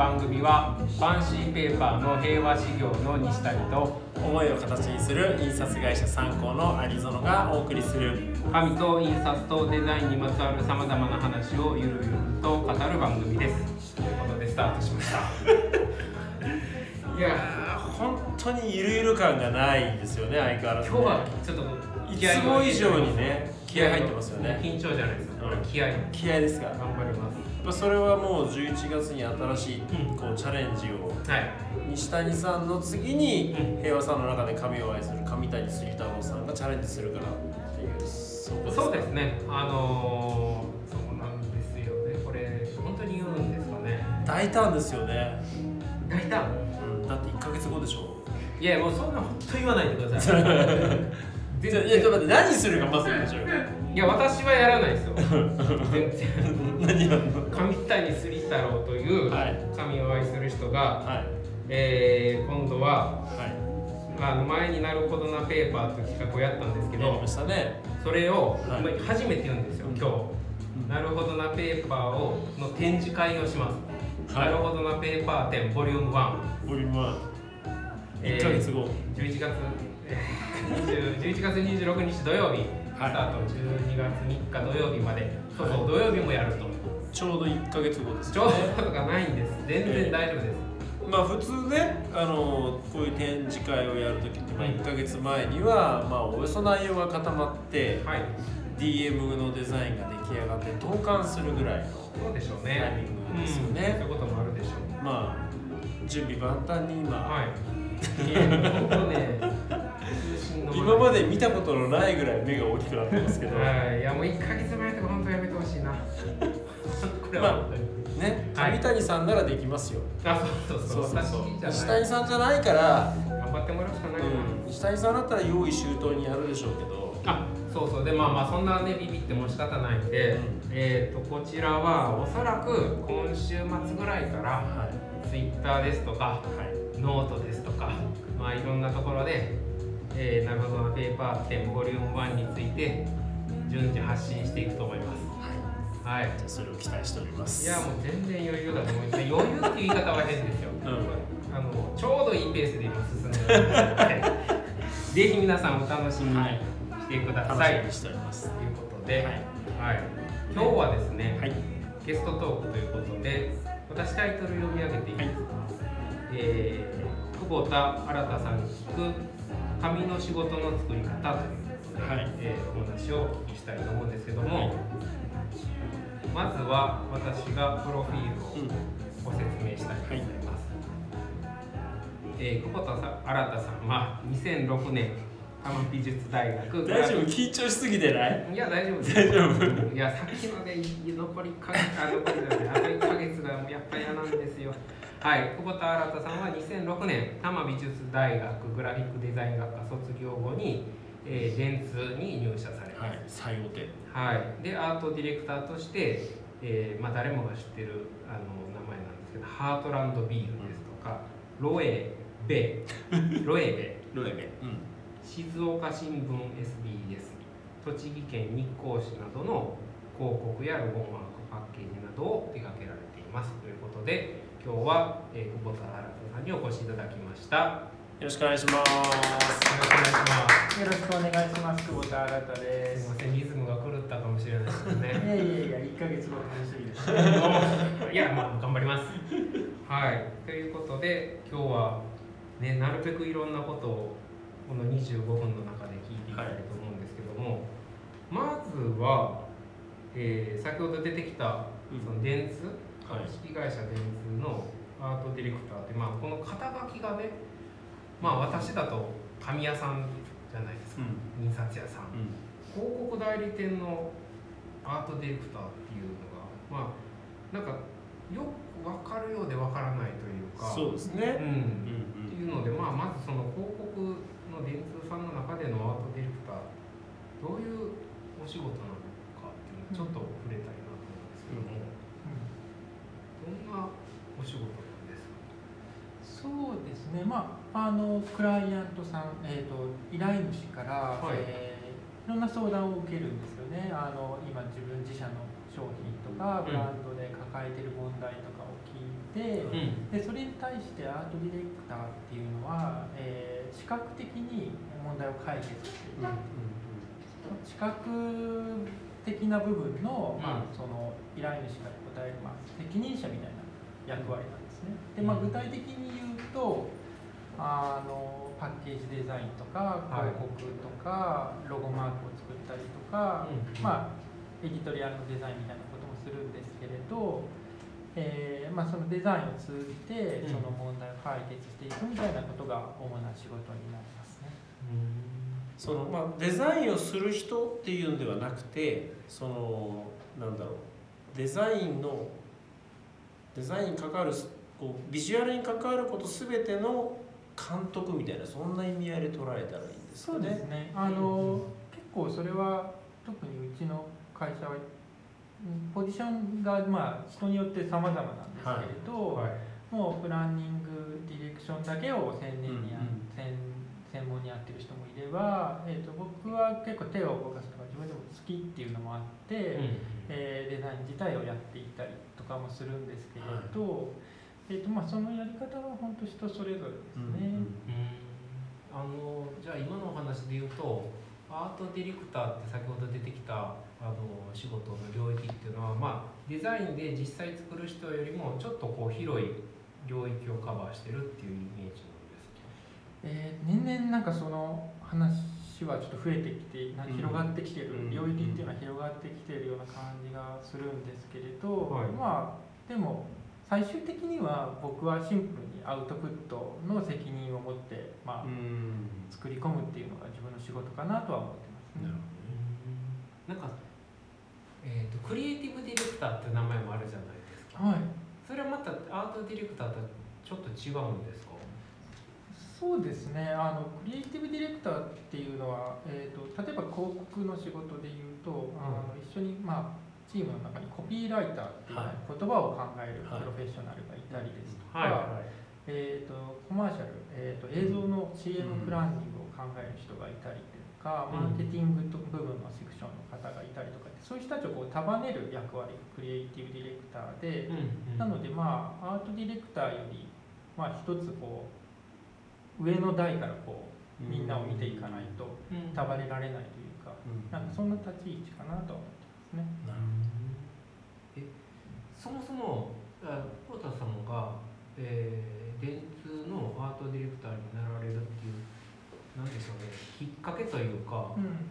番組はファンシーペーパーの平和事業の西谷と思いを形にする印刷会社参考の有園がお送りする。紙と印刷とデザインにまつわるさまざまな話をゆるゆると語る番組です。ということでスタートしました。いやー本当にゆるゆる感がないんですよね相変わらず、ね、今日はちょっといつも以上にね気合入ってますよね。緊張じゃないですか、うん。気合。気合ですか頑張りますぱそれはもう11月に新しいうんこうチャレンジをはい。西谷さんの次にうん。平和さんの中で神を愛する上谷杉太郎さんがチャレンジするからっていうそうですね。あのー、そうなんですよね。これ本当に言うんですかね。大胆ですよね、大胆。うん、だって1ヶ月後でしょ？いやもうそんな本当言わないでください じゃあいやちょっと待って何するかまず言いましょ。うよいや私はやらないですよ。全 然何やんの？上谷杉太郎というはい。神を愛する人が、はい。えー今度ははい。あの前になるほどなペーパーという企画をやったんですけどやりましたね。それを、はい。今初めて言うんですよ今日、なるほどなペーパーをの展示会をします、はい。なるほどなペーパー展ボリューム1ボリュームえー1ヶ月後、11月、えー、20 11月26日土曜日、はい。スタート12月3日土曜日まで。そうそう土曜日もやると。ちょうど1ヶ月後ですちょうどとかないんです。全然大丈夫です、まあ普通ねあのこういう展示会をやるときって、まあ、うん。1ヶ月前には、まあ、およそ内容が固まってはい。DM のデザインが出来上がって投函するぐらいのそうでしょうタイねミングですよね。うん。そういうこともあるでしょう。まあ準備万端に今、はい。いや本当ね今まで見たことのないぐらい目が大きくなってますけど、はい。いやもう1ヶ月前とか本当やめてほしいな。これは。本当に、ねはい。上谷さんならできますよ、あそうそうそう。私じゃ西ない谷さんじゃないから、頑張ってもらうしかないな、うん、西谷さんだったら用意周到にやるでしょうけど。あそうそう。でまあまあそんなねビビっても仕方ないんで、うん。えっ、とこちらはおそらく今週末ぐらいからはい、Twitter ですとかはい。ノートですとかまあいろんなところで、えー、なるほどなペーパー展ボリューム1について順次発信していくと思います。はい。じゃあそれを期待しております。いやもう全然余裕だと思い。ます余裕っていう言い方は変ですよ、うん。あのちょうどいいペースで今進んでるのでぜひ皆さんお楽しみにはい。してくだ楽さい、しみにしております。ということで、はい。はい、今日はですね、はい。ゲストトークということで私タイトル読み上げていいですか、えー久保田新さんに聞く紙の仕事の作り方ということで、はいえーお話をお聞きしたいと思うんですけども、はいまずは私がプロフィールをうんご説明したいと思います、えー久保田さ新さんは2006年多摩美術大学大丈夫？緊張しすぎてない？いや大丈夫です。大丈夫？いやさっきので残り1ヶ月あ残りだねあと1ヶ月がやっぱり嫌なんですよはい久保田新さんは2006年多摩美術大学グラフィックデザイン学科卒業後に、えー、電通に入社されまはい最後手。すはい、でアートディレクターとして、えーまあ、誰もが知ってるあの名前なんですけどハートランドビールですとか、ロエベ。ロエベ。ロエベ。うん。静岡新聞 SBS 栃木県日光市などの広告やロゴマークパッケージなどを手掛けられています。ということで今日は、えー、久保田新さんにお越しいただきましたよよろしくお願いしますろしくお願いしますよろしくお願いします。久保田新ですす。いませんリズムが狂ったかもしれないですけどいねやいやいや、1ヶ月後楽しみです。いやまあ頑張りますはいということで今日はねなるべくいろんなことをこの25分の中で聞いていきたいと思うんですけども、まずは、えー先ほど出てきたうんその電通、はい株式会社電通のアートディレクターって、まあ、この肩書きがねまあ私だと紙屋さんじゃないですか、う印刷屋さん。うん。広告代理店のアートディレクターっていうのがまあなんかよく分かるようで分からないというか。そうですね。うん。っていうので、まあ、まずその広告の電通さんの中でのアートディレクターどういうお仕事なのかっていうのをちょっと触れたいなと思うんですけども、どんなお仕事なんですか？そうですね、まあ、あのクライアントさん、えーと、依頼主から、はい。えーいろんな相談を受けるんですよね。あの今自分自社の商品とかブランドで抱えてる問題とかを聞いて、ん。でそれに対してアートディレクターっていうのは、えー視覚的に問題を解決していく、視覚的な部分の,、まあうんその依頼主が答える、まあ、責任者みたいな役割なんですね。でまあ、うん。具体的に言うとあのパッケージデザインとかはい。広告とか、ロゴマークを作ったりとか、うん。まあ、エディトリアルのデザインみたいなこともするんですけれど、えーまあ、そのデザインを通じてうん。その問題を解決していくみたいなことが主な仕事になりますね。そのまあデザインをする人っていうんではなくてそのなんだろうデザインのデザインに関わるこうビジュアルに関わることすべての監督みたいなそんな意味合いで捉えたらいいんですかそうね。ですね。あの、結構それは特にうちの会社はうんポジションがまあ人によって様々なんですけれど、はいもうプランニングディレクションだけを専念にや、うんうん専専門にやってる人もいれば、えー、と僕は結構手を動かすのが自分でも好きっていうのもあって、えーデザイン自体をやっていったりとかもするんですけれど、えーとまあ、そのやり方は本当人それぞれですね。あのじゃあ今のお話で言うとアートディレクターって先ほど出てきたあの仕事の領域っていうのは、まあ、デザインで実際作る人よりもちょっとこう広い領域をカバーしてるっていうイメージなんですかえー年々なんかその話はちょっと増えてきてなうん広がってきてる、うん領域っていうのは広がってきてるような感じがするんですけれど、はい。まあでも最終的には僕はシンプルにアウトプットの責任を持って、まあうん。作り込むっていうのが自分の仕事かなとは思ってますね。なる。なんか、えーと、クリエイティブディレクターっていう名前もあるじゃないですか。はい。それはまたアートディレクターとちょっと違うんですか？そうですね。あのクリエイティブディレクターっていうのは、えー、と例えば広告の仕事で言うと、あの一緒に、まあ、チームの中にコピーライターっていうはい。言葉を考えるプはい。ロフェッショナルがいたりですとか、はい。えー、とコマーシャル、えー、と映像の CM うんプランニングを考える人がいたりとか、うん。マーケティングと部分のセクションの方がいたりとかそういう人たちをこう束ねる役割がクリエイティブディレクターで、なのでまあアートディレクターよりまあ一つこう上の台からこうみんなを見ていかないとうん。束ねられないというか、うん。なんかそんな立ち位置かなとは思ってますね。なるえそもそもあ久保田さんが、えー、電通のアートディレクターになられるっていうなんでしょうね。きっかけというかうん。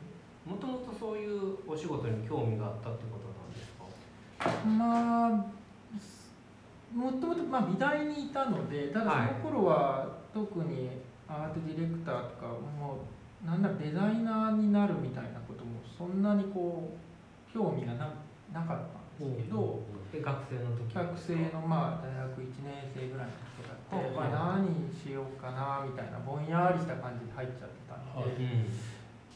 もともとそういうお仕事に興味があったってことなんですか？まあもともとまあ美大にいたのでただその頃は特にアートディレクターとかもうなんだデザイナーになるみたいなこともそんなにこう興味がななかったんですけど、で学生の時学生のまあ大学1年生ぐらいの時だって、はいまあ、何しようかなみたいなぼんやりした感じで入っちゃってたんで、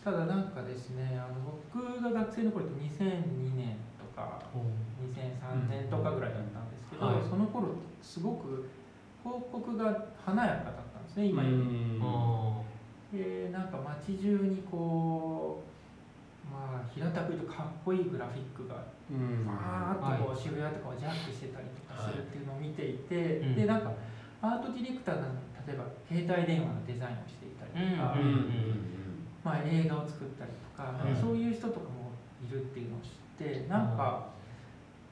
ただなんかですねあの僕が学生の頃って2002年とか2003年とかぐらいだったんですけど、はい。その頃すごく広告が華やかだったんですね今より。あでなんか街中にこうまあ平たく言うとかっこいいグラフィックがうん。バーッとこう渋谷とかをジャックしてたりとかするっていうのを見ていて、うん。でなんかアートディレクターなのに例えば携帯電話のデザインをしていたりとか、うんまあ、映画を作ったりとか、はい。そういう人とかもいるっていうのを知ってなんか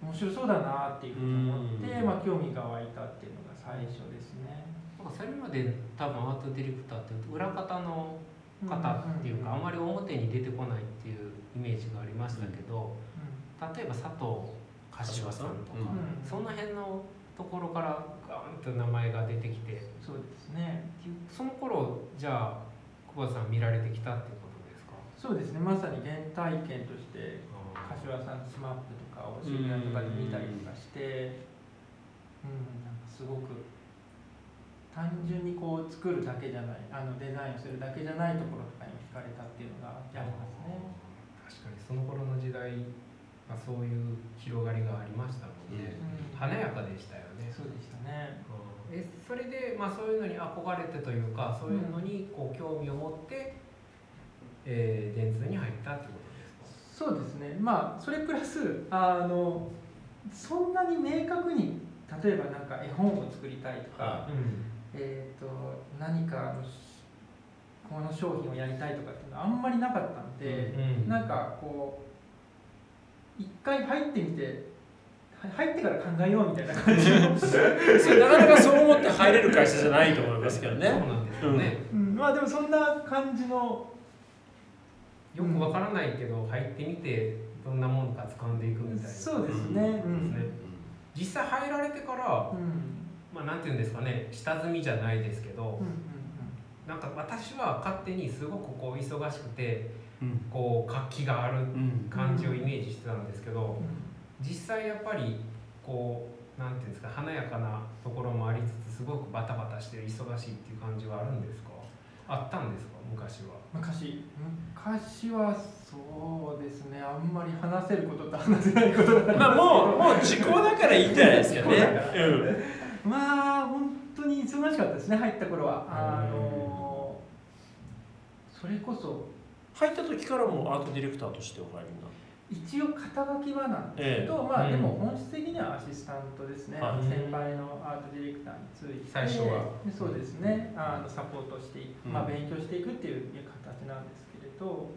面白そうだなっていうふうに思って、うん。まあ、興味が湧いたっていうのが最初ですね。なんかそれまで多分アートディレクターって裏方の方っていうか、あまり表に出てこないっていうイメージがありましたけど、例えば佐藤柏さんとか、その辺のところからガーンと名前が出てきてそうですね。その頃じゃあ久保田さん見られてきたっていうことですか？そうですね。まさに原体験として柏さんのスマップとかを渋谷とかで見たりとかして、うん、すごく単純にこう作るだけじゃないあのデザインをするだけじゃないところとかに惹かれたっていうのがありますね。確かにその頃の時代はそういう広がりがありましたもんね、うん華やかでしたよねそうでしたね。うんえそれで、まあ、そういうのに憧れてというかそういうのにこう興味を持って、えー電通に入ったってことですか？そうですね。まあそれプラスあのそんなに明確に例えばなんか絵本を作りたいとか、はえっ、と何かこの商品をやりたいとかっていうのはあんまりなかったんで、うんなんかこう一回入ってみては入ってから考えようみたいな感じ なかなかそう思って入れる会社じゃないと思いますけどね。そうなんですよね、うん、まあでもそんな感じのよくわからないけど入ってみてどんなものか掴んでいくみたいな。そうですね。うん。ですね実際入られてからうん。まあなんていうんですかね下積みじゃないですけど、うんうんなんか私は勝手にすごくこう忙しくてうん。こう活気があるうん感じをイメージしてたんですけど、うん。実際やっぱりこうなんていうんですか華やかなところもありつつすごくバタバタしてる忙しいっていう感じはあるんですか？あったんですか？昔は。昔。昔はそうですね。あんまり話せることと話せないことがまあもうもう時効だからいいんじゃないですかね。うん。まあ本当に忙しかったですね入った頃は。あのそれこそ。入った時からもうアートディレクターとしてお入りになっ一応肩書きはなんですけど、えまあうんでも本質的にはアシスタントですね、はい先輩のアートディレクターについて。最初は。でそうですね。あのサポートしていく、うん。まあ、勉強していくっていう形なんですけれど、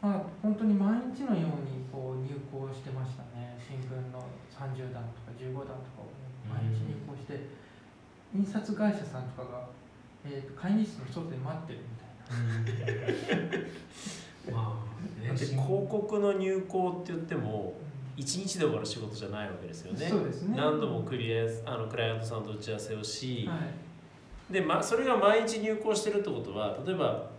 まあ、本当に毎日のようにこう入稿してましたね。新聞の30段とか15段とかを毎日入稿して、印刷会社さんとかが、えーと会議室の外で待ってるみたいな。まあねだって広告の入稿って言っても1日で終わる仕事じゃないわけですよね。そうですね。何度もクリアあのクライアントさんと打ち合わせをし、はい。で、ま、それが毎日入稿してるってことは例えば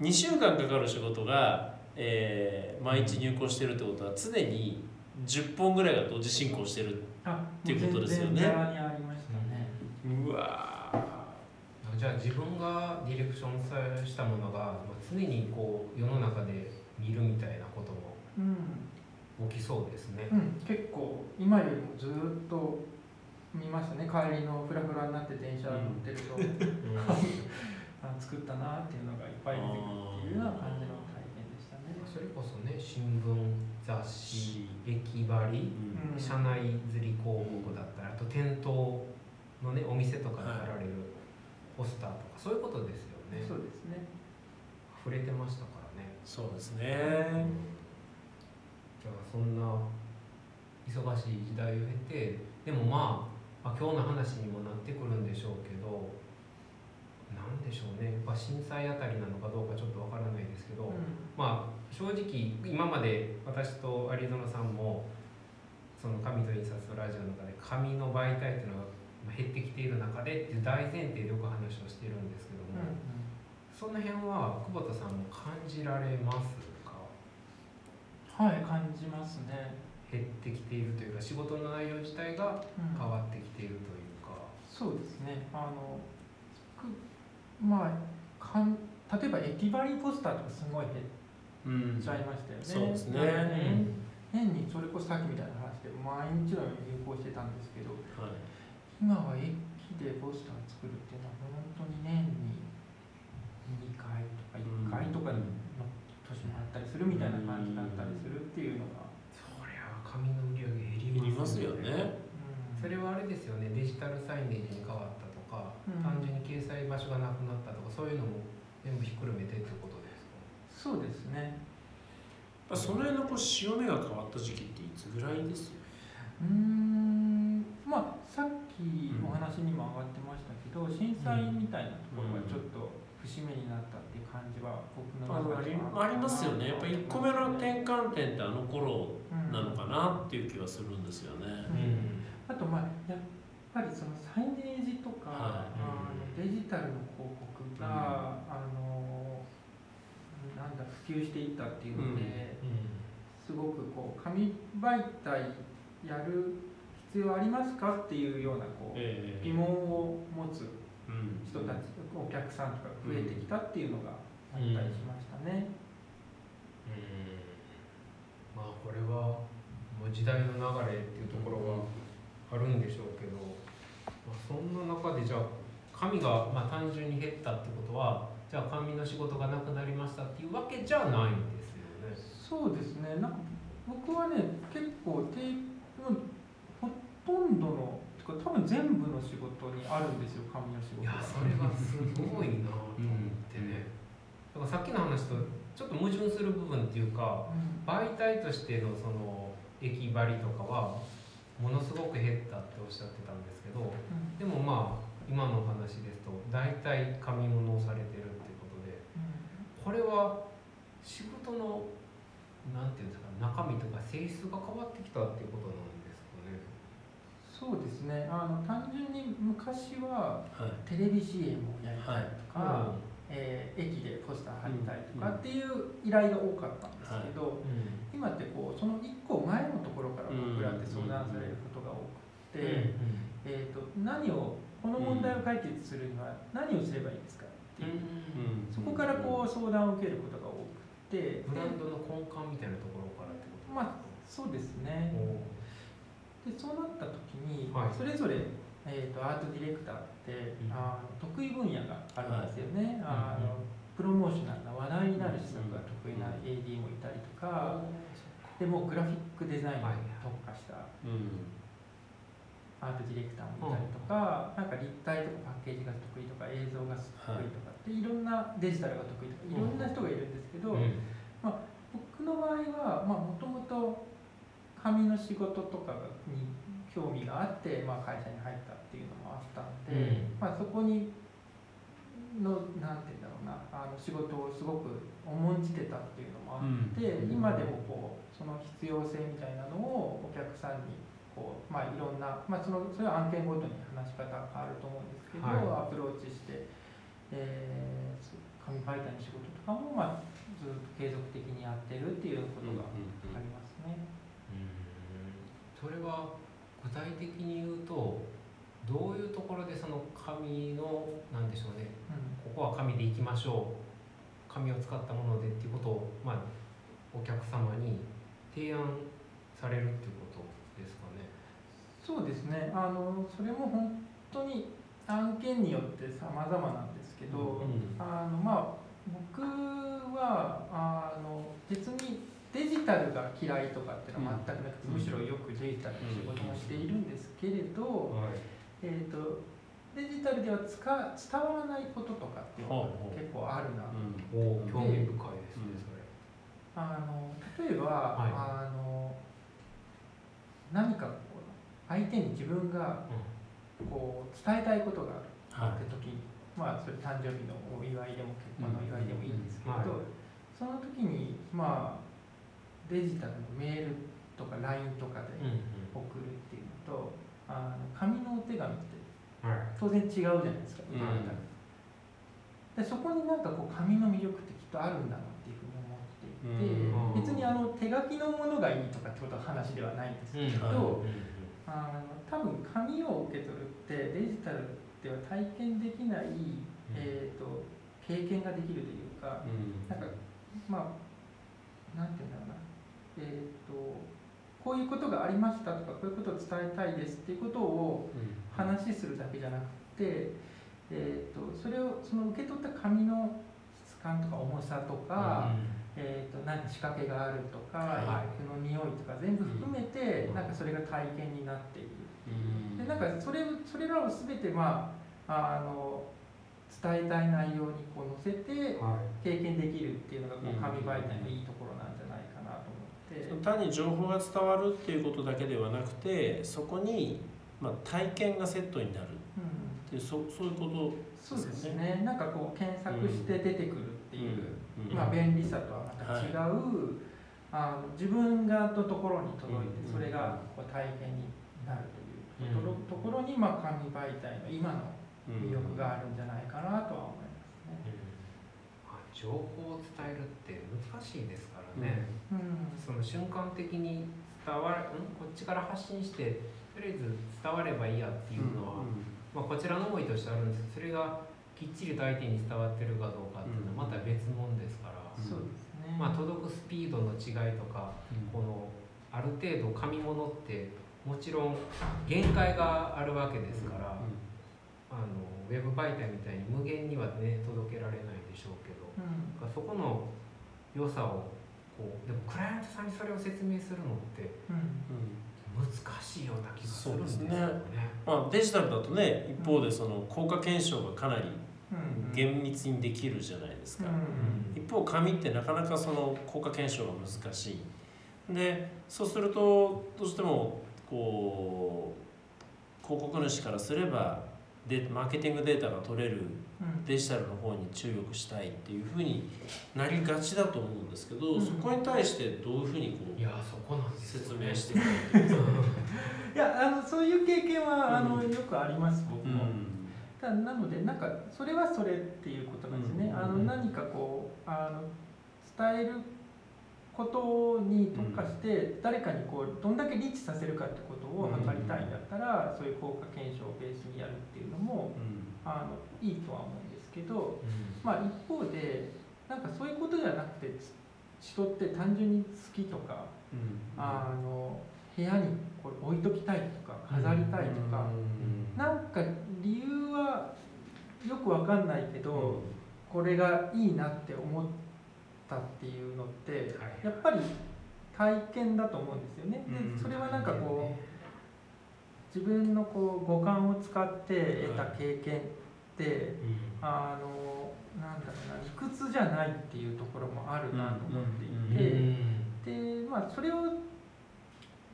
2週間かかる仕事が、えー毎日入稿してるってことは常に10本ぐらいが同時進行してるあっていうことですよね。ね。うわじゃあ自分がディレクションさしたものがまあ常にこう世の中で見るみたいなこともうん、起きそうですね。うん、結構今よりもずっと見ましたね。帰りのフラフラになって電車乗ってると、あ作ったなっていうのがいっぱい出てくるっていうような感じの体験でしたね。それこそね新聞雑誌駅張りーうん。社内釣り広告だったりあと店頭のねお店とかで貼られるポスターとかそういうことですよね。そうですね。触れてましたからね。そうですね。じゃあそんな忙しい時代を経てでもまあ、まあ、今日の話にもなってくるんでしょうけどなんでしょうね。やっぱ震災あたりなのかどうかちょっとわからないですけど、まあ正直今まで私と有園さんもその紙と印刷とラジオの中で紙の媒体っていうのがまあ減ってきている中でっていう大前提でよく話をしているんですけども、うんその辺は久保田さんも感じられますか？はい感じますね。減ってきているというか仕事の内容自体がうん。変わってきているというか、そうですね。あのくまあかん例えば駅張りポスターとかすごい減っうん。ちゃいましたよね。そうですね。なんか変変にそれこそさっきみたいな話で毎日のように流行してたんですけど、はい今は駅でポスター作るっていうのは本当に年に2回とか1回とかの年もあったりするみたいな感じだったりするっていうのが、そりゃ紙の売り上げ減りまますすよね。うん。それはあれですよね。デジタルサイネージに変わったとか、うん。単純に掲載場所がなくなったとかそういうのも全部ひっくるめてってことですか？そうですね。まあその辺のこう潮目が変わった時期っていつぐらいです？うーんまあさっきお話にも上がってましたけど、震災みたいなところがちょっと節目になったっていう感じは僕の中ではあります。よね。やっぱ1個目の転換点ってあの頃うんなのかなっていう気はするんですよね。うん。あとまあやっぱりそのサイネージとか、はい。あのデジタルの広告が、あのなんだ普及していったっていうので、すごくこう紙媒体やる必要ありますかっていうようなこうええ疑問を持つうん。人たちお客さんとか増えてきたっていうのがあったりしましたね。うん。まあこれはもう時代の流れっていうところがあるんでしょうけど、まあ、そんな中でじゃあ紙がまあ単純に減ったってことはじゃあ紙の仕事がなくなりましたっていうわけじゃないんですよね。そうですね。なんか僕はね結構てもうほとんどの多分全部の仕事にあるんですよ紙の仕事いやそれがすごいなと思ってね。だからさっきの話とちょっと矛盾する部分っていうかうん。媒体としてのその駅張りとかはものすごく減ったっておっしゃってたんですけどうん。でもまあ今のお話ですと大体紙物をされてるってことでこれは仕事のなんていうんですか中身とか性質が変わってきたっていうことなんで。そうですね。あの単純に昔ははい。テレビ CM をやりたいとか、はえー駅でポスター貼りたいとかっていう依頼が多かったんですけど、うん。今ってこうその1個前のところから僕らって相談されることが多くて、えー、と何をこの問題を解決するには何をすればいいですかっていう、そこからこう相談を受けることが多くて、ブランドの根幹みたいなところからってことまあそうですね。おでそうなった時に、はい。それぞれ、えー、とアートディレクターって、うん。あの得意分野があるんですよね、あうん。のプロモーショナルな話題になる施策が得意な AD もいたりとか、でもうグラフィックデザインに特化したうん。アートディレクターもいたりとか、なんか立体とかパッケージが得意とか映像が得意とかって、い、ろんなデジタルが得意とかいろんな人がいるんですけど、うん。僕の場合はもともと紙の仕事とかに興味があって、まあ、会社に入ったっていうのもあったんで、うん。まあ、そこにのなんて言うんだろうなあの仕事をすごく重んじてたっていうのもあって、うん。今でもこうその必要性みたいなのをお客さんにこう、まあ、いろんな、まあ、そのそれは案件ごとに話し方が変わると思うんですけど、はアプローチして、えー紙媒体の仕事とかも、まあ、ずっと継続的にやってるっていうことがありますね。それは具体的に言うとどういうところでその紙のなんでしょうねうん。ここは紙でいきましょう紙を使ったものでっていうことを、まあ、お客様に提案されるっていうことですかね。そうですね。あのそれも本当に案件によって様々なんですけど、あのまあ僕はあの別にデジタルが嫌いとかっていうのは全くなくて、うん。むしろよくデジタルの仕事もしているんですけれど、えー、とデジタルでは使伝わらないこととかっていうのが結構あるな、お興味深いですね、それ。あの例えば、はい。あの何かこう相手に自分がこう伝えたいことがあるって時に、まあそれ誕生日のお祝いでも結婚のお祝いでもいいんですけど、はい。その時にまあデジタルのメールとか LINE とかで送るっていうのと、あの紙のお手紙ってはい。当然違うじゃないですか今だったら、でそこになんかこう紙の魅力ってきっとあるんだなっていうふうに思っていて、うん。別にあの手書きのものがいいとかってことは話ではないんですけど、あの多分紙を受け取るってデジタルでは体験できない、えー、と経験ができるというか、なんかまあなんていうんだろうなえっ、とこういうことがありましたとかこういうことを伝えたいですっていうことを話するだけじゃなくて、えー、とそれをその受け取った紙の質感とか重さとか、えー、と何か仕掛けがあるとか、はい。服の匂いとか全部含めて、うん。なんかそれが体験になっている。でなんかそれそれらを全てまああの伝えたい内容にこう載せてはい。経験できるっていうのがこううん紙媒体のいいところ単に情報が伝わるっていうことだけではなくてそこに、まあ、体験がセットになる。うん、っていうそそういうことそうですね。なんかこう検索して出てくるっていう、うんまあ、便利さとはまた違う、あの自分がのところに届いてうんそれがこう体験になるというところ,、ところに、まあ、紙媒体の今の魅力があるんじゃないかなとは思いますね。まあ情報を伝えるって難しいですからね、うん。その瞬間的に伝わん？こっちから発信してとりあえず伝わればいいやっていうのは、まあ、こちらの思いとしてあるんですけどそれがきっちりと相手に伝わってるかどうかっていうのはまた別物ですから、そうですね。まあ、届くスピードの違いとかこのある程度紙物ってもちろん限界があるわけですから、あのウェブ媒体みたいに無限にはね届けられないでしょうけど、うん。そこの良さをこうでもクライアントさんにそれを説明するのってうん難しいような気がするんですよね。まあ、デジタルだとね一方でその効果検証がかなりうん厳密にできるじゃないですか、うん。一方紙ってなかなかその効果検証が難しい。でそうするとどうしてもこう広告主からすればでマーケティングデータが取れるうん。デジタルの方に注力したいっていうふうになりがちだと思うんですけど、うん。そこに対してどういうふうにこいやそこなんです説明してくれる いやあのそういう経験は、あのうんよくあります僕も、うん。ただなのでなんかそれはそれっていうことなんですね、うん。あの何かこうあの伝えることに特化して誰かにこうどんだけリーチさせるかってことを測りたいんだったら、そういう効果検証をベースにやるっていうのもあのいいとは思うんですけど、まあ、一方でなんかそういうことじゃなくて人って単純に好きとかあの部屋にこれ置いときたいとか飾りたいとか、なんか理由はよくわかんないけど、これがいいなって思ったっていうのってはいやっぱり体験だと思うんですよね。うんでそれはなんかこう自分のこう五感を使って得た経験ってあのなんだろうな理屈じゃないっていうところもあるなと思っていて。でまあそれを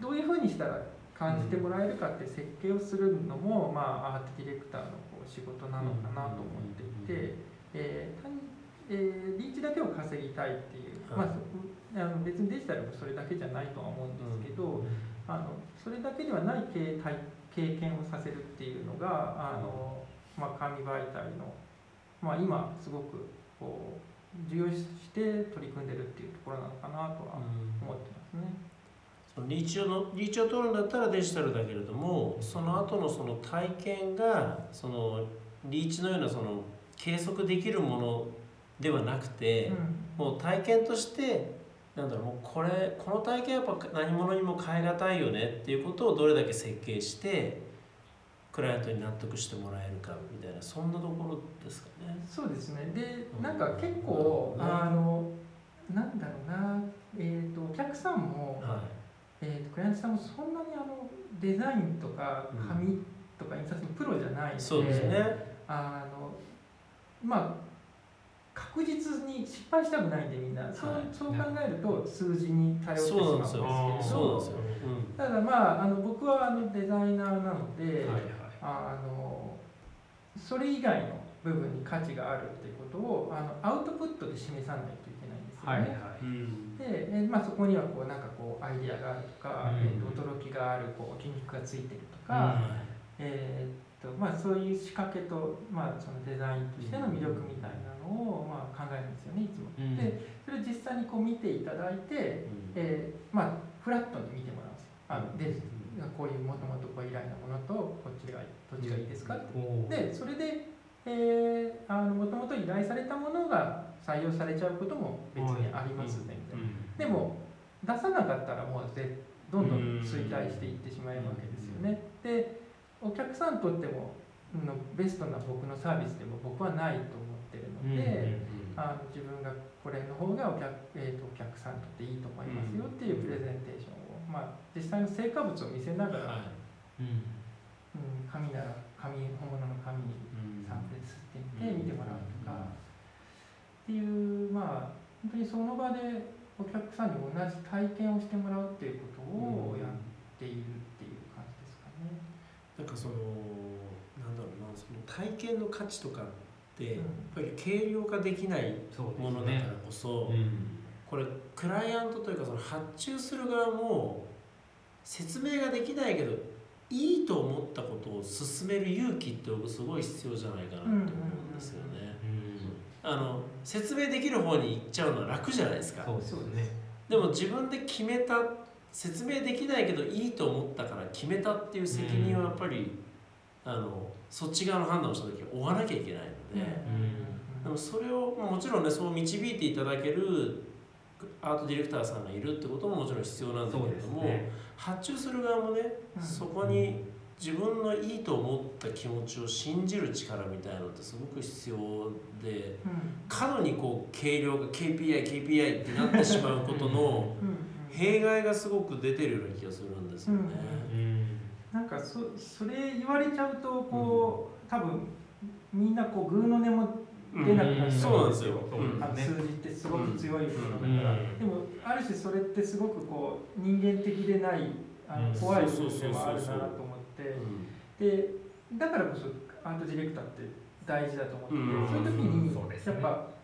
どういうふうにしたら感じてもらえるかって設計をするのも、まあ、アートディレクターのこう仕事なのかなと思っていて、えー単にえーリーチだけを稼ぎたいっていう、はい。まあ、そあの別にデジタルもそれだけじゃないとは思うんですけど、あのそれだけではない経体経験をさせるっていうのがあの、まあ、紙媒体の、まあ、今すごくこう重要視して取り組んでるっていうところなのかなとは思ってますね。そのリーチをのリーチを取るんだったらデジタルだけれどもその後のその体験がそのリーチのようなその計測できるものではなくて、もう体験としてなんだろうもうこれこの体験やっぱ何者にも変え難いよねっていうことをどれだけ設計してクライアントに納得してもらえるかみたいなそんなところですかね。そうですね。でうん。なんか結構、なるほどね。あのなんだろうな、えー、とお客さんも、はえー、とクライアントさんもそんなにあのデザインとかうん。紙とか印刷のプロじゃないので、い、そうですね。あのまあ確実に失敗したくないんでみんな、そうはい。そう考えると数字に頼ってしまうんですけれど。そう。ただまああの僕はあのデザイナーなので、はいあのそれ以外の部分に価値があるっていうことをあのアウトプットで示さないといけないんですよね。はいはい。うん。で、えまあ、そこにはこうなんかこうアイデアがあるとか、うん。えーと驚きがあるこう筋肉がついてるとか、えーっとまあ、そういう仕掛けと、まあ、そのデザインとしての魅力みたいなのを、まあ、考えるんですよねいつも。うんでそれを実際にこう見ていただいて、えーまあ、フラットに見てもらうんですよ。あのでこういうもともとご依頼のものとこっちがどっちがいいですか？って。でそれで、もともと依頼されたものが採用されちゃうことも別にあります全然。でも出さなかったらもうぜどんどん衰退していってしまうわけですよね。でお客さんにとってものベストな僕のサービスでも僕はないと思ってるので、あの自分がこれの方がお客,、えー、とお客さんにとっていいと思いますよっていうプレゼンテーションを、まあ、実際の成果物を見せながら、うん。うん、紙なら紙本物の紙にサンプルで吸ってみて見てもらうとか、っていうまあ本当にその場でお客さんに同じ体験をしてもらうっていうことをやっているっていう感じですかね。なんかそのなんだろうなその体験の価値とかって、うん。やっぱり軽量化できないものだからこそ、これクライアントというかその発注する側も説明ができないけどいいと思ったことを進める勇気って僕すごい必要じゃないかなと思うんですよね。あの説明できる方に行っちゃうのは楽じゃないですか。そうですね。でも自分で決めた説明できないけどいいと思ったから決めたっていう責任はやっぱり、あのそっち側の判断をした時追わなきゃいけないので、でもそれをまあもちろんねそう導いていただけるアートディレクターさんがいるってことももちろん必要なんだけれども、ね。発注する側もね、うん。そこに自分のいいと思った気持ちを信じる力みたいなのってすごく必要でうん。過度にこう計量が KPIKPI KPI ってなってしまうことのうん。うん弊害がすごく出てるような気がするんですよね。うん。なんかそそれ言われちゃうとこう、多分みんなこうグーの音も出なくなっちうなんですよ。うんあの数字ってすごく強いものだから、うん。でもある種それってすごくこう人間的でないあのうん。怖い部分でもあるなと思って。でだからこそアートディレクターって大事だと思ってて、うん。そういう時にそうですね。やっぱ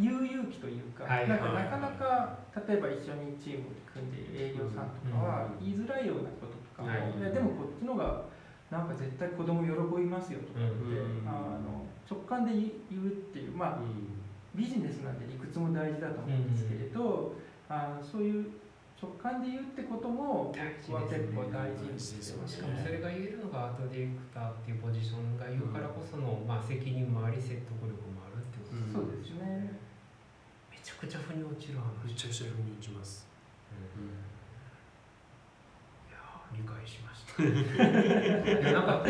言う勇気というか、はいなんかはい。なかなか例えば一緒にチーム組んでいる営業さんとかはうん言いづらいようなこととかも、はい。でもこっちのがなんか絶対子供喜びますよとかって、うんあの直感で言うっていうまあビジネスなんで理屈も大事だと思うんですけれど、あのそういう直感で言うってことも僕は結構大事にしてますしかもそれが言えるのがアートディレクターっていうポジションが言うからこその、まあ、責任もあり説得力もあるってことですそうですね。めちゃくちゃ腑に落ちる話。めちゃくちゃ腑に落ちます。いやー理解しました。なんか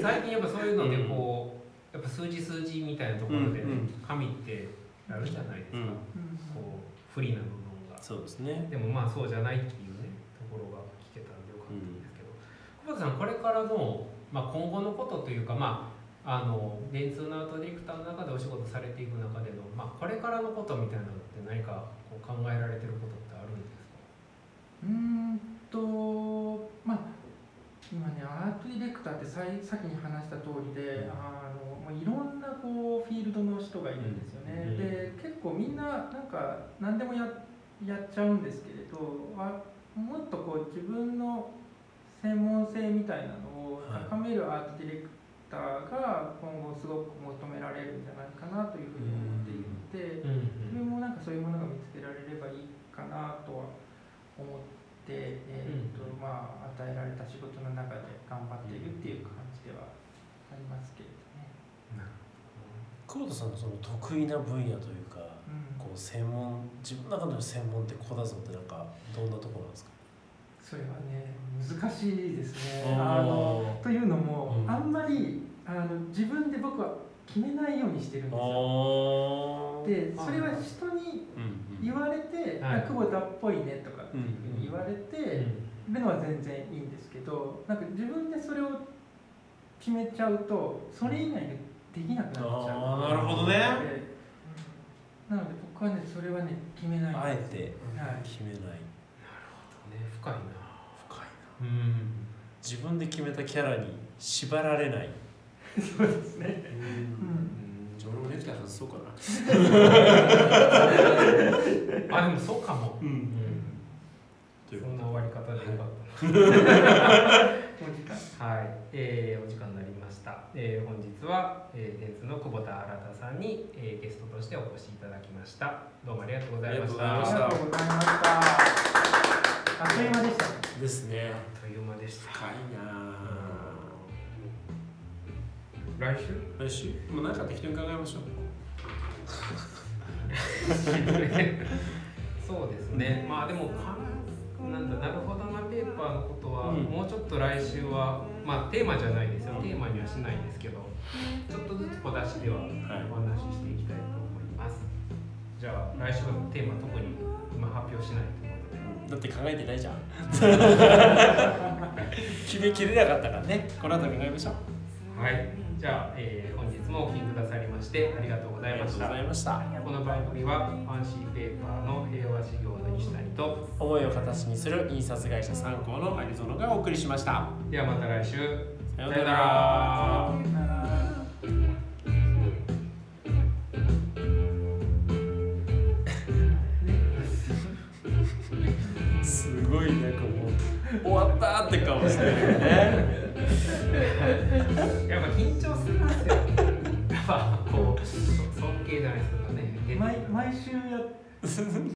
最近やっぱそういうのでこう、やっぱ数字数字みたいなところで、うんうん。神ってあるじゃないですか、うん。こう不利な部分が。そうですね。でもまあそうじゃないっていうねところが聞けたんでよかったんですけど、久保田さんこれからの、まあ、今後のことというかまああの電通のアートディレクターの中でお仕事されていく中での、まあ、これからのことみたいなのって何か？こう考えられてることってあるんですか？うーんとまあ今ねアートディレクターってさい先に話した通りで、あのもういろんなこうフィールドの人がいるんですよね、うん。で結構みんななんか何でもややっちゃうんですけれどあもっとこう自分の専門性みたいなのを高めるアートディレクターが今後すごく求められるんじゃないかなというふうに思っていて、自分もなんかそういうものが見つけられればいいかなとは思って、えーとうん。まあ、与えられた仕事の中で頑張っているっていう感じではありますけれどね。久保田さんのその得意な分野というか、うん。こう専門自分の中での専門ってここだぞってなんかどんなところなんですか？それはね難しいですね。あのというのも、うん。あんまりあの自分で僕は決めないようにしてるんですよ。でそれは人にうん言われて「は久保田っぽいね」とかっていうふうに言われて。るのは全然いいんですけどなんか自分でそれを決めちゃうとそれ以外でできなくなっちゃうなるほどね。でなので僕はねそれはね決めないんあえて。はい。決めない。ね深いな。深いな。うん。自分で決めたキャラに縛られない。そうですね。うん。じゃあ俺もネクタイ外そうかな。あでもそうかも、うん。うん。というそんな終わり方でよかった。お時間はい、えーお時間になりました、えー本日は、えー、電通の久保田新さんに、えーゲストとしてお越しいただきました。どうもありがとうございました。ありがとうございましたあっという間でしたね。ですね。あっという間でした。深いな来週？あ。来週。もうなんか適当に考えましょう。そうですね。まあでもかなんだなるほどなペーパーのことは、うん。もうちょっと来週はまあテーマじゃないですよ。テーマにはしないんですけどちょっとずつ小出しではお話ししていきたいと思います、じゃあ来週のテーマ特に今発表しないとだって考えてないじゃん。決めきれなかったからね。この後考えましょう。はい、じゃあ、えー本日もお聞きくださりましてありがとうございました。ありがとうございました。この番組はファンシーペーパーの平和事業の西谷と、思いを形にする印刷会社参考の有園がお送りしました。ではまた来週。さようなさようならら。終わったって顔してるよね。やっぱ緊張するんですよ。やっぱこう尊敬じゃないですけどね。毎毎週や